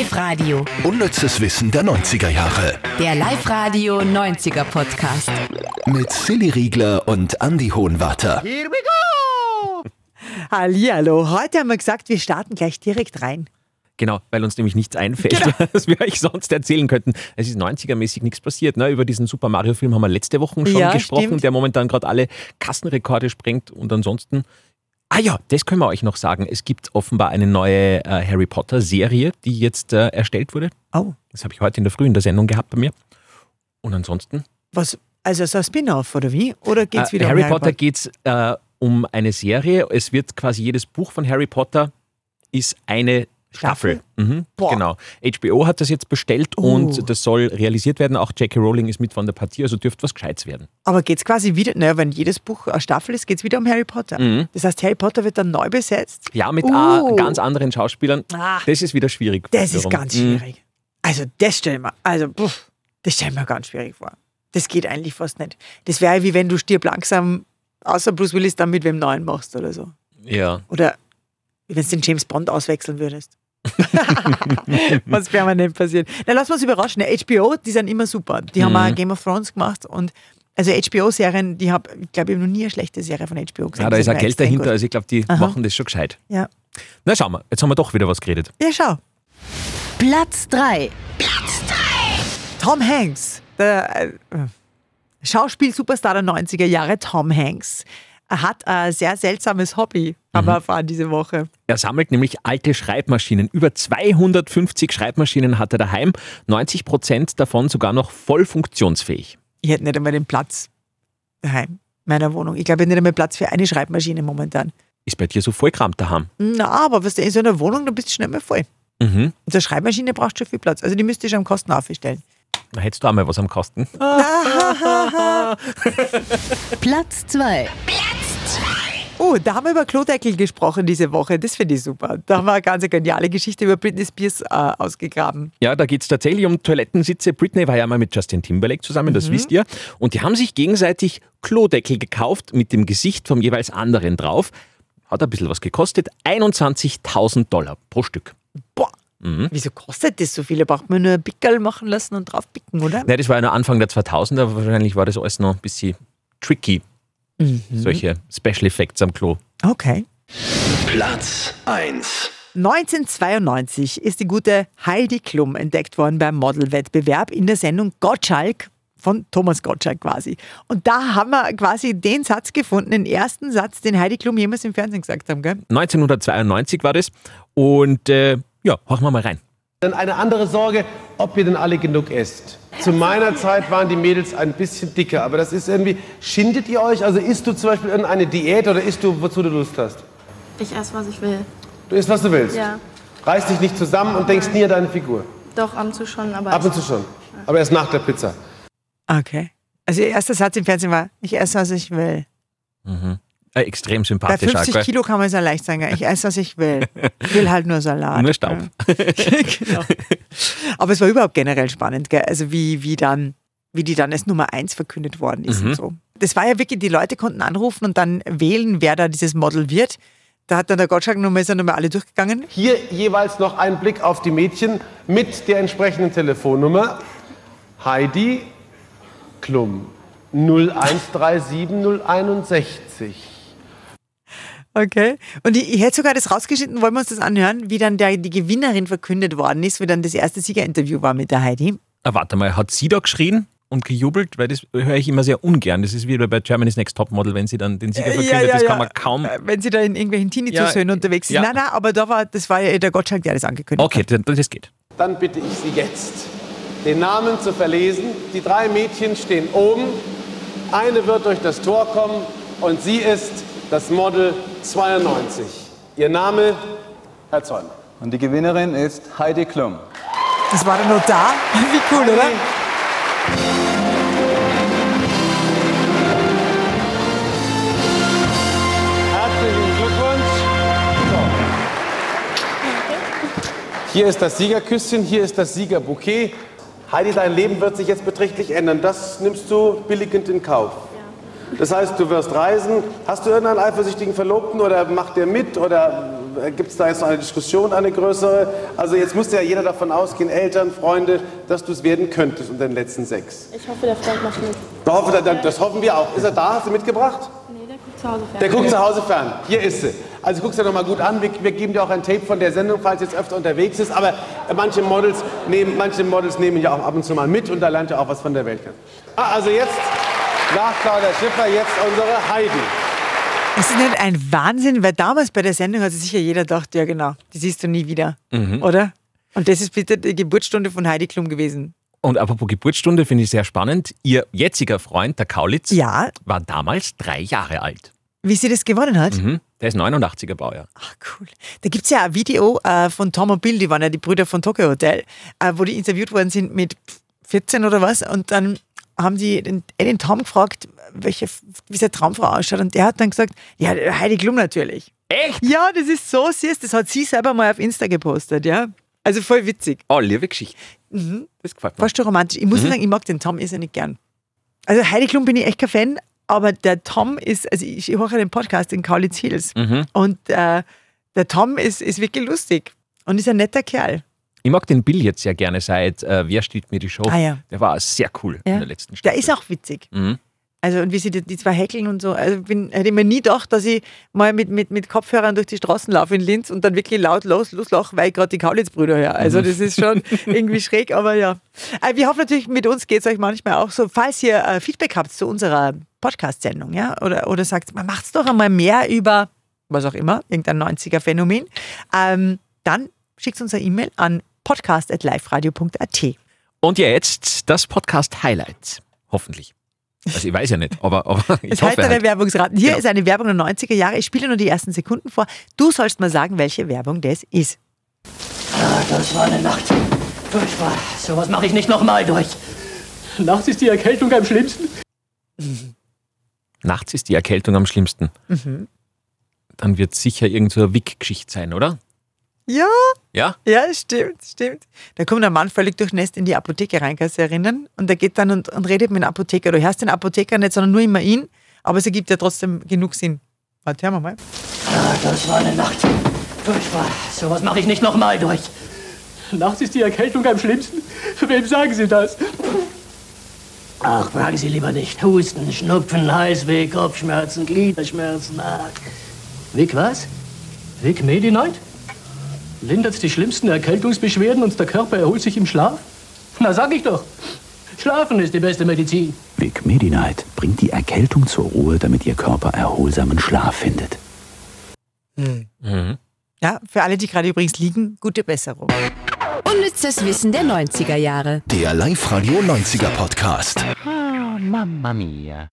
Live-Radio. Unnützes Wissen der 90er Jahre. Der Live-Radio 90er Podcast. Mit Silly Riegler und Andy Hohenwarter. Here we go! Hallihallo, heute haben wir gesagt, wir starten gleich direkt rein. Genau, weil uns nämlich nichts einfällt, Genau. was wir euch sonst erzählen könnten. Es ist 90er-mäßig nichts passiert. Ne? Über diesen Super Mario-Film haben wir letzte Woche schon Ja, gesprochen, stimmt. der momentan gerade alle Kassenrekorde sprengt. Und ansonsten, ah ja, das können wir euch noch sagen. Es gibt offenbar eine neue äh, Harry Potter-Serie, die jetzt äh, erstellt wurde. Oh, Das habe ich heute in der Früh in der Sendung gehabt bei mir. Und ansonsten, was, also so ein Spin-off oder wie? Oder geht's äh, wieder Harry um Potter geht es äh, um eine Serie. Es wird quasi jedes Buch von Harry Potter ist eine Staffel. Mhm, Boah. genau. HBO hat das jetzt bestellt Oh. und das soll realisiert werden. Auch J.K. Rowling ist mit von der Partie, also dürfte was Gescheites werden. Aber geht's quasi wieder, naja, wenn jedes Buch eine Staffel ist, geht's wieder um Harry Potter. Mhm. Das heißt, Harry Potter wird dann neu besetzt. Ja, mit Uh. ganz anderen Schauspielern. Ah. Das ist wieder schwierig. Das ist wiederum. ganz Mhm. schwierig. Also das stell mir, also puff, das stell mir ganz schwierig vor. Das geht eigentlich fast nicht. Das wäre wie wenn du stirb langsam, außer Bruce Willis, dann mit wem neuen machst oder so. Ja. Oder wenn du den James Bond auswechseln würdest. Was permanent passiert. Na, lass uns überraschen. HBO, die sind immer super. Die haben auch Game of Thrones gemacht und also HBO-Serien, die habe, ich glaube, ich habe noch nie eine schlechte Serie von HBO gesehen. ja, da ist auch Geld dahinter. gut. Also ich glaube, die Aha. machen das schon gescheit. Ja. Na, schauen wir. Jetzt haben wir doch wieder was geredet. ja, schau. Platz 3. Tom Hanks, der äh, Schauspiel-Superstar der 90er Jahre, Tom Hanks, hat ein sehr seltsames Hobby, haben wir erfahren diese Woche. Er sammelt nämlich alte Schreibmaschinen. Über 250 Schreibmaschinen hat er daheim. 90 Prozent davon sogar noch voll funktionsfähig. Ich hätte nicht einmal den Platz daheim, in meiner Wohnung. Ich glaube, ich habe nicht einmal Platz für eine Schreibmaschine momentan. Ist bei dir so voll Kram daheim? Na, aber was du in so einer Wohnung, da bist du schnell mal voll. Mhm. Und so eine Schreibmaschine braucht schon viel Platz. Also die müsste ich am Kosten aufstellen. Da hättest du auch mal was am Kosten. Platz 2. Oh, da haben wir über Klodeckel gesprochen diese Woche. Das finde ich super. Da haben wir eine ganz geniale Geschichte über Britney Spears äh, ausgegraben. Ja, da geht es tatsächlich um Toilettensitze. Britney war ja mal mit Justin Timberlake zusammen, Mhm. das wisst ihr. Und die haben sich gegenseitig Klodeckel gekauft mit dem Gesicht vom jeweils anderen drauf. Hat ein bisschen was gekostet. 21.000 Dollar pro Stück. Boah, wieso kostet das so viel? Da braucht man nur ein Pickel machen lassen und drauf picken, oder? Ne, das war ja noch Anfang der 2000er. Wahrscheinlich war das alles noch ein bisschen tricky. Mhm. Solche Special Effects am Klo. Okay. Platz 1. 1992 ist die gute Heidi Klum entdeckt worden beim Modelwettbewerb in der Sendung Gottschalk von Thomas Gottschalk quasi. Und da haben wir quasi den Satz gefunden, den ersten Satz, den Heidi Klum jemals im Fernsehen gesagt haben, gell? 1992 war das. Und äh, ja, horchen wir mal rein. Dann eine andere Sorge, ob ihr denn alle genug esst. Zu meiner Zeit waren die Mädels ein bisschen dicker, aber das ist irgendwie, schindet ihr euch? Also isst du zum Beispiel irgendeine Diät oder isst du, wozu du Lust hast? Ich esse, was ich will. Du isst, was du willst. Ja. Reiß dich nicht zusammen und denkst nie an deine Figur. Doch, ab und zu schon, aber. Ab und zu schon. Aber erst nach der Pizza. Okay. Also ihr erster Satz im Fernsehen war, ich esse, was ich will. Äh, extrem Bei sympathisch. 50 gell? Kilo kann man es ja leicht sagen, ich esse, was ich will. Ich will halt nur Salat. Nur Staub. genau. Aber es war überhaupt generell spannend, gell? also wie, wie, dann, wie die dann als Nummer eins verkündet worden ist Mhm. und so. Das war ja wirklich, die Leute konnten anrufen und dann wählen, wer da dieses Model wird. Da hat dann der Gottschalk nochmal, ist dann nochmal alle durchgegangen. Hier jeweils noch ein Blick auf die Mädchen mit der entsprechenden Telefonnummer. Heidi Klum 0137061. Okay. Und ich, ich hätte sogar das rausgeschnitten, wollen wir uns das anhören, wie dann der, die Gewinnerin verkündet worden ist, wie dann das erste Siegerinterview war mit der Heidi. Ah, warte mal, hat sie da geschrien und gejubelt? Weil das höre ich immer sehr ungern. Das ist wie bei Germany's Next Topmodel, wenn sie dann den Sieger verkündet. das kann man kaum. Äh, Wenn sie da in irgendwelchen Tinnitus-Höhen Ja, unterwegs sind. ja. Nein, nein, aber da war, das war ja der Gottschalk, der das angekündigt Okay, hat. dann- das geht. Dann bitte ich Sie jetzt, den Namen zu verlesen. Die drei Mädchen stehen oben. Eine wird durch das Tor kommen und sie ist das Model 92. Ihr Name, Herr Zollner. Und die Gewinnerin ist Heidi Klum. Das war dann noch da. Wie cool, oder? Herzlichen Glückwunsch. So. Hier ist das Siegerküsschen, hier ist das Siegerbouquet. Heidi, dein Leben wird sich jetzt beträchtlich ändern. Das nimmst du billigend in Kauf. Das heißt, du wirst reisen. Hast du irgendeinen eifersüchtigen Verlobten oder macht der mit oder Gibt es da jetzt noch eine Diskussion, eine größere? Also jetzt muss ja jeder davon ausgehen, Eltern, Freunde, dass du es werden könntest unter den letzten sechs. Ich hoffe, der Freund macht mit. Ich hoffe, das, das hoffen wir auch. Ist er da? Hast du mitgebracht? Nee, der guckt zu Hause fern. Der guckt zu Hause fern. Hier ist sie. Also guck's dir noch mal gut an. Wir, wir geben dir auch ein Tape von der Sendung, falls jetzt öfter unterwegs ist. Aber manche Models nehmen, manche Models nehmen ja auch ab und zu mal mit und da lernt ihr auch was von der Welt kennen. Ah, also jetzt nach Claudia Schiffer jetzt unsere Heidi. Ist es nicht ein Wahnsinn? Weil damals bei der Sendung hat sich sicher jeder gedacht, ja genau, die siehst du nie wieder, oder? Und das ist bitte die Geburtsstunde von Heidi Klum gewesen. Und apropos Geburtsstunde finde ich sehr spannend. Ihr jetziger Freund, der Kaulitz, Ja, war damals drei Jahre alt. wie sie das gewonnen hat. Mhm. Der ist 89er Baujahr. Ach, cool. Da gibt es ja ein Video äh, von Tom und Bill, die waren ja die Brüder von Tokyo Hotel, äh, wo die interviewt worden sind mit 14 oder was. Und dann haben die den, äh, den Tom gefragt, welche, wie seine Traumfrau ausschaut. Und der hat dann gesagt, ja, Heidi Klum natürlich. Echt? Ja, das ist so süß. Das hat sie selber mal auf Insta gepostet, ja. Also voll witzig. Oh, liebe Geschichte. Das gefällt mir. Fast schon romantisch. Ich muss sagen, ich mag den Tom irrsinnig gern. Also Heidi Klum bin ich echt kein Fan, aber der Tom ist, also ich, ich höre ja den Podcast in Kaulitz Hills und äh, der Tom ist, ist wirklich lustig und ist ein netter Kerl. Ich mag den Bill jetzt sehr gerne seit äh, Wer steht mir die Show? Ah, ja. Der war sehr cool Ja. in der letzten Der Staffel. ist auch witzig. Mhm. Also und wie sie die, die zwei häkeln und so. Also bin, hätte ich mir nie gedacht, dass ich mal mit, mit, mit Kopfhörern durch die Straßen laufe in Linz und dann wirklich laut los, loslache, weil ich gerade die Kaulitz-Brüder höre. Also das ist schon irgendwie schräg, aber ja. Äh, Wir hoffen natürlich, mit uns geht es euch manchmal auch so. Falls ihr äh, Feedback habt zu unserer Podcast-Sendung, ja, oder, oder sagt, man macht's doch einmal mehr über was auch immer, irgendein 90er-Phänomen, ähm, dann schickt uns eine E-Mail an podcast.liferadio.at. Und jetzt das Podcast-Highlight. Hoffentlich. Also ich weiß ja nicht, aber, aber ich Das hoffe halt. Werbungsraten. Hier Genau. ist eine Werbung der 90er Jahre. Ich spiele nur die ersten Sekunden vor. Du sollst mal sagen, welche Werbung das ist. Ah, das war eine Nacht. Furchtbar. Sowas mache ich nicht nochmal durch. Nachts ist die Erkältung am schlimmsten. Nachts ist die Erkältung am schlimmsten. Mhm. Dann wird sicher irgend so eine Wick-Geschichte sein, oder? Ja, Ja? ja, stimmt, stimmt. Da kommt ein Mann völlig durchnässt in die Apotheke rein, kannst du dich erinnern? Und der geht dann und, und redet mit dem Apotheker. Du hörst den Apotheker nicht, sondern nur immer ihn. Aber es ergibt ja trotzdem genug Sinn. Warte, hören wir mal. Ah, das war eine Nacht. Furchtbar. Sowas mache ich nicht nochmal durch. Nachts ist die Erkältung am schlimmsten. Wem sagen Sie das? Ach, fragen Sie lieber nicht. Husten, Schnupfen, Heißweh, Kopfschmerzen, Gliederschmerzen. Ach. Vic was? Vic Medi-Night? Lindert die schlimmsten Erkältungsbeschwerden und der Körper erholt sich im Schlaf? Na, sag ich doch. Schlafen ist die beste Medizin. Vic Medi-Night bringt die Erkältung zur Ruhe, damit Ihr Körper erholsamen Schlaf findet. Ja, für alle, die gerade übrigens liegen, gute Besserung. Unnützes Wissen der 90er Jahre. Der Live-Radio 90er Podcast. Mamma mia.